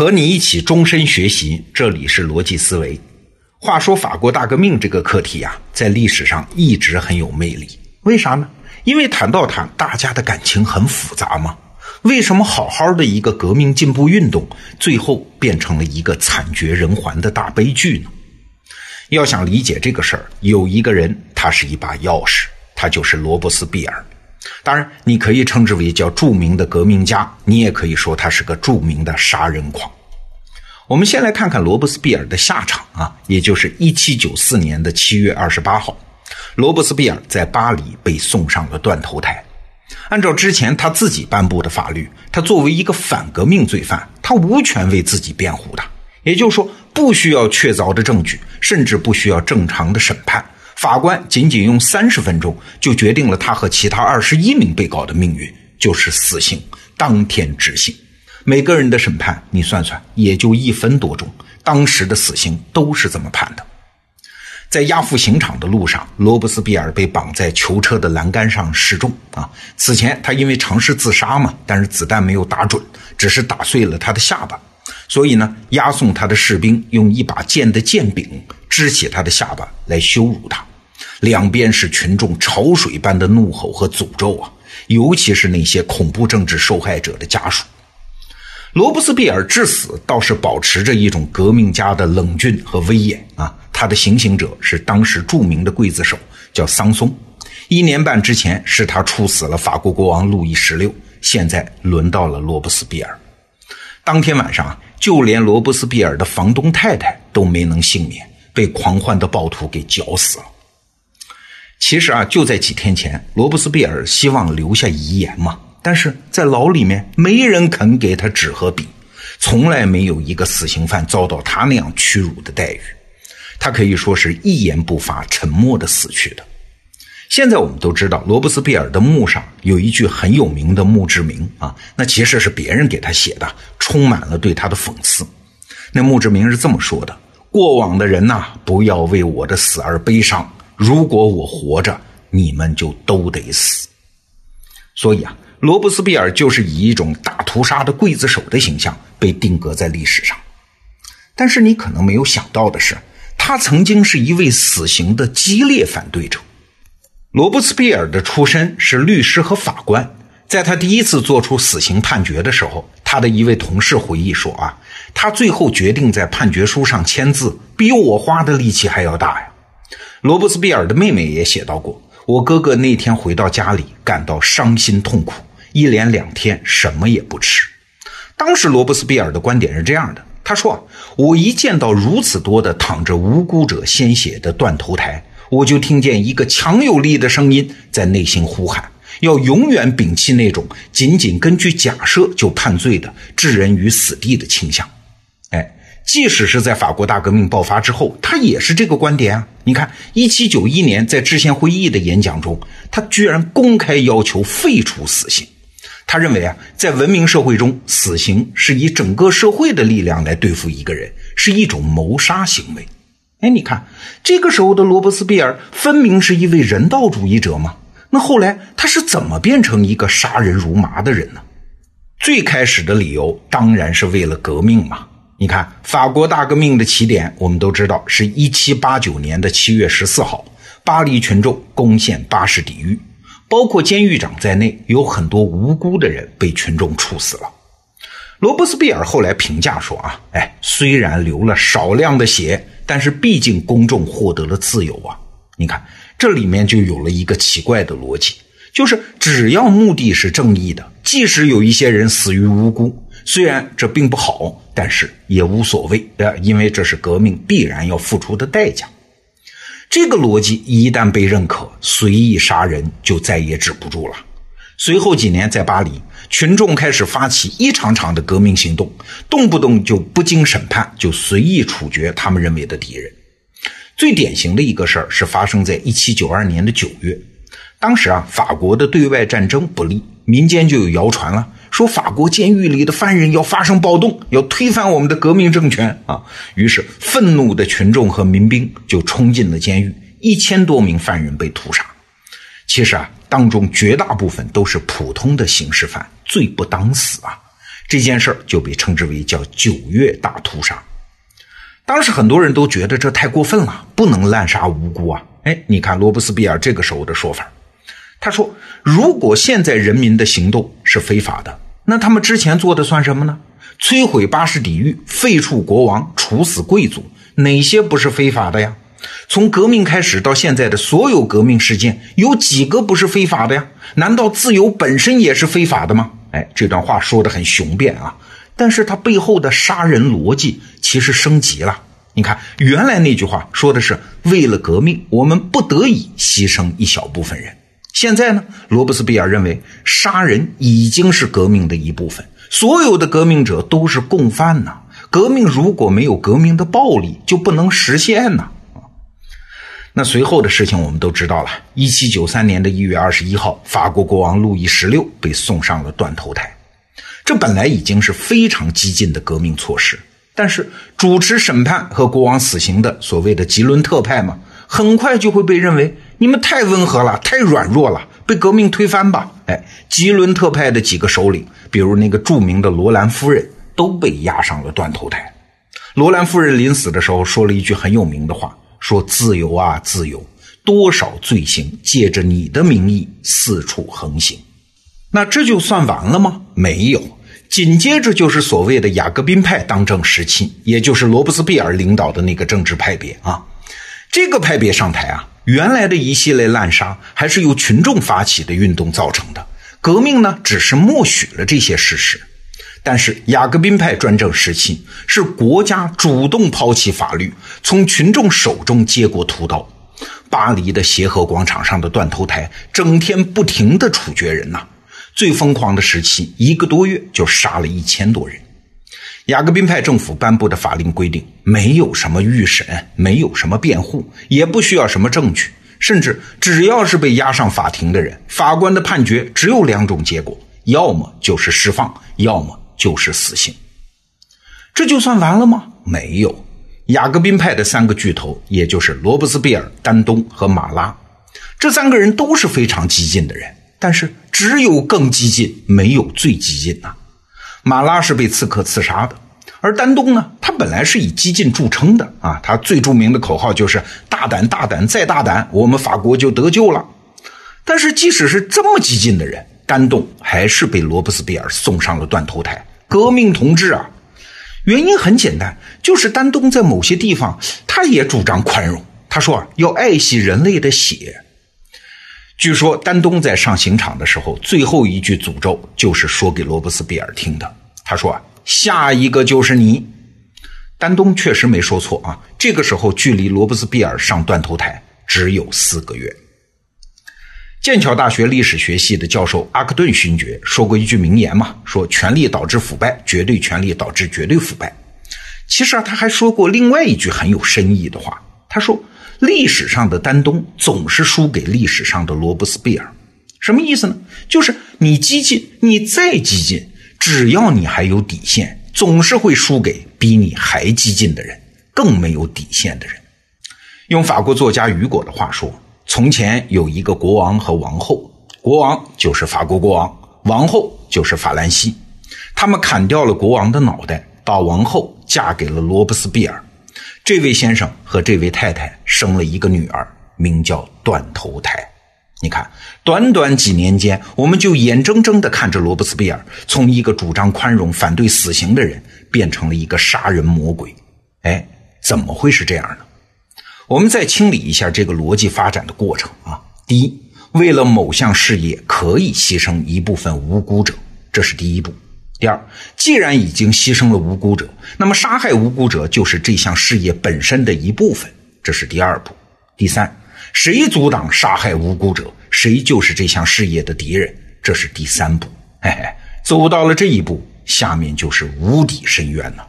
和你一起终身学习，这里是逻辑思维。话说法国大革命这个课题啊，在历史上一直很有魅力。为啥呢？因为谈到它，大家的感情很复杂嘛。为什么好好的一个革命进步运动，最后变成了一个惨绝人寰的大悲剧呢？要想理解这个事儿，有一个人，他是一把钥匙，他就是罗伯斯庇尔。当然，你可以称之为叫著名的革命家，你也可以说他是个著名的杀人狂。我们先来看看罗伯斯庇尔的下场啊，也就是一七九四年的七月二十八号，罗伯斯庇尔在巴黎被送上了断头台。按照之前他自己颁布的法律，他作为一个反革命罪犯，他无权为自己辩护的，也就是说，不需要确凿的证据，甚至不需要正常的审判。法官仅仅用三十分钟就决定了他和其他二十一名被告的命运，就是死刑，当天执行。每个人的审判，你算算，也就一分多钟。当时的死刑都是这么判的。在押赴刑场的路上，罗伯斯庇尔被绑在囚车的栏杆上示众啊。此前他因为尝试自杀嘛，但是子弹没有打准，只是打碎了他的下巴。所以呢，押送他的士兵用一把剑的剑柄支起他的下巴来羞辱他。两边是群众潮水般的怒吼和诅咒啊！尤其是那些恐怖政治受害者的家属。罗伯斯庇尔至死倒是保持着一种革命家的冷峻和威严啊！他的行刑者是当时著名的刽子手，叫桑松。一年半之前是他处死了法国国王路易十六，现在轮到了罗伯斯庇尔。当天晚上，就连罗伯斯庇尔的房东太太都没能幸免，被狂欢的暴徒给绞死了。其实啊，就在几天前，罗伯斯庇尔希望留下遗言嘛，但是在牢里面没人肯给他纸和笔，从来没有一个死刑犯遭到他那样屈辱的待遇，他可以说是一言不发、沉默的死去的。现在我们都知道，罗伯斯庇尔的墓上有一句很有名的墓志铭啊，那其实是别人给他写的，充满了对他的讽刺。那墓志铭是这么说的：“过往的人呐，不要为我的死而悲伤。”如果我活着，你们就都得死。所以啊，罗伯斯庇尔就是以一种大屠杀的刽子手的形象被定格在历史上。但是你可能没有想到的是，他曾经是一位死刑的激烈反对者。罗伯斯庇尔的出身是律师和法官，在他第一次做出死刑判决的时候，他的一位同事回忆说：“啊，他最后决定在判决书上签字，比我花的力气还要大呀。”罗伯斯庇尔的妹妹也写到过：“我哥哥那天回到家里，感到伤心痛苦，一连两天什么也不吃。”当时罗伯斯庇尔的观点是这样的：“他说，我一见到如此多的淌着无辜者鲜血的断头台，我就听见一个强有力的声音在内心呼喊，要永远摒弃那种仅仅根据假设就判罪的置人于死地的倾向。”即使是在法国大革命爆发之后，他也是这个观点啊！你看，一七九一年在制宪会议的演讲中，他居然公开要求废除死刑。他认为啊，在文明社会中，死刑是以整个社会的力量来对付一个人，是一种谋杀行为。哎，你看，这个时候的罗伯斯庇尔分明是一位人道主义者嘛？那后来他是怎么变成一个杀人如麻的人呢？最开始的理由当然是为了革命嘛。你看，法国大革命的起点，我们都知道是一七八九年的七月十四号，巴黎群众攻陷巴士底狱，包括监狱长在内，有很多无辜的人被群众处死了。罗伯斯庇尔后来评价说：“啊，哎，虽然流了少量的血，但是毕竟公众获得了自由啊。”你看，这里面就有了一个奇怪的逻辑，就是只要目的是正义的，即使有一些人死于无辜。虽然这并不好，但是也无所谓，呃，因为这是革命必然要付出的代价。这个逻辑一旦被认可，随意杀人就再也止不住了。随后几年，在巴黎，群众开始发起一场场的革命行动，动不动就不经审判就随意处决他们认为的敌人。最典型的一个事儿是发生在一七九二年的九月，当时啊，法国的对外战争不利，民间就有谣传了。说法国监狱里的犯人要发生暴动，要推翻我们的革命政权啊！于是愤怒的群众和民兵就冲进了监狱，一千多名犯人被屠杀。其实啊，当中绝大部分都是普通的刑事犯，罪不当死啊！这件事儿就被称之为叫九月大屠杀。当时很多人都觉得这太过分了，不能滥杀无辜啊！哎，你看罗伯斯庇尔这个时候的说法，他说：“如果现在人民的行动是非法的，那他们之前做的算什么呢？摧毁巴士底狱、废黜国王、处死贵族，哪些不是非法的呀？从革命开始到现在的所有革命事件，有几个不是非法的呀？难道自由本身也是非法的吗？”哎，这段话说的很雄辩啊。但是他背后的杀人逻辑其实升级了。你看，原来那句话说的是为了革命，我们不得已牺牲一小部分人。现在呢，罗伯斯庇尔认为杀人已经是革命的一部分，所有的革命者都是共犯呐。革命如果没有革命的暴力，就不能实现呐。那随后的事情我们都知道了。一七九三年的一月二十一号，法国国王路易十六被送上了断头台。这本来已经是非常激进的革命措施，但是主持审判和国王死刑的所谓的吉伦特派嘛，很快就会被认为你们太温和了，太软弱了，被革命推翻吧。哎，吉伦特派的几个首领，比如那个著名的罗兰夫人，都被押上了断头台。罗兰夫人临死的时候说了一句很有名的话：“说自由啊，自由，多少罪行借着你的名义四处横行。”那这就算完了吗？没有。紧接着就是所谓的雅各宾派当政时期，也就是罗伯斯庇尔领导的那个政治派别啊。这个派别上台啊，原来的一系列滥杀还是由群众发起的运动造成的，革命呢只是默许了这些事实。但是雅各宾派专政时期是国家主动抛弃法律，从群众手中接过屠刀。巴黎的协和广场上的断头台，整天不停的处决人呐。最疯狂的时期，一个多月就杀了一千多人。雅各宾派政府颁布的法令规定，没有什么预审，没有什么辩护，也不需要什么证据，甚至只要是被押上法庭的人，法官的判决只有两种结果：要么就是释放，要么就是死刑。这就算完了吗？没有。雅各宾派的三个巨头，也就是罗伯斯庇尔、丹东和马拉，这三个人都是非常激进的人。但是只有更激进，没有最激进呐。马拉是被刺客刺杀的，而丹东呢，他本来是以激进著称的啊，他最著名的口号就是“大胆，大胆，再大胆，我们法国就得救了”。但是即使是这么激进的人，丹东还是被罗伯斯庇尔送上了断头台。革命同志啊，原因很简单，就是丹东在某些地方他也主张宽容，他说啊，要爱惜人类的血。据说丹东在上刑场的时候，最后一句诅咒就是说给罗伯斯庇尔听的。他说：“啊，下一个就是你。”丹东确实没说错啊。这个时候，距离罗伯斯庇尔上断头台只有四个月。剑桥大学历史学系的教授阿克顿勋爵说过一句名言嘛，说“权力导致腐败，绝对权力导致绝对腐败”。其实啊，他还说过另外一句很有深意的话，他说。历史上的丹东总是输给历史上的罗伯斯庇尔，什么意思呢？就是你激进，你再激进，只要你还有底线，总是会输给比你还激进的人，更没有底线的人。用法国作家雨果的话说：“从前有一个国王和王后，国王就是法国国王，王后就是法兰西。他们砍掉了国王的脑袋，把王后嫁给了罗伯斯庇尔。”这位先生和这位太太生了一个女儿，名叫断头台。你看，短短几年间，我们就眼睁睁地看着罗伯斯庇尔从一个主张宽容、反对死刑的人，变成了一个杀人魔鬼。哎，怎么会是这样呢？我们再清理一下这个逻辑发展的过程啊。第一，为了某项事业，可以牺牲一部分无辜者，这是第一步。第二，既然已经牺牲了无辜者，那么杀害无辜者就是这项事业本身的一部分，这是第二步。第三，谁阻挡杀害无辜者，谁就是这项事业的敌人，这是第三步。嘿嘿，走到了这一步，下面就是无底深渊了。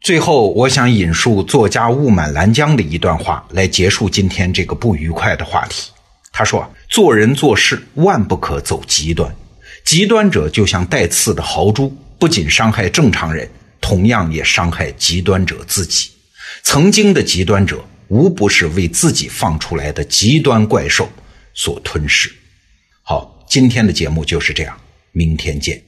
最后，我想引述作家雾满兰江的一段话来结束今天这个不愉快的话题。他说：“做人做事万不可走极端，极端者就像带刺的豪猪。”不仅伤害正常人，同样也伤害极端者自己。曾经的极端者，无不是为自己放出来的极端怪兽所吞噬。好，今天的节目就是这样，明天见。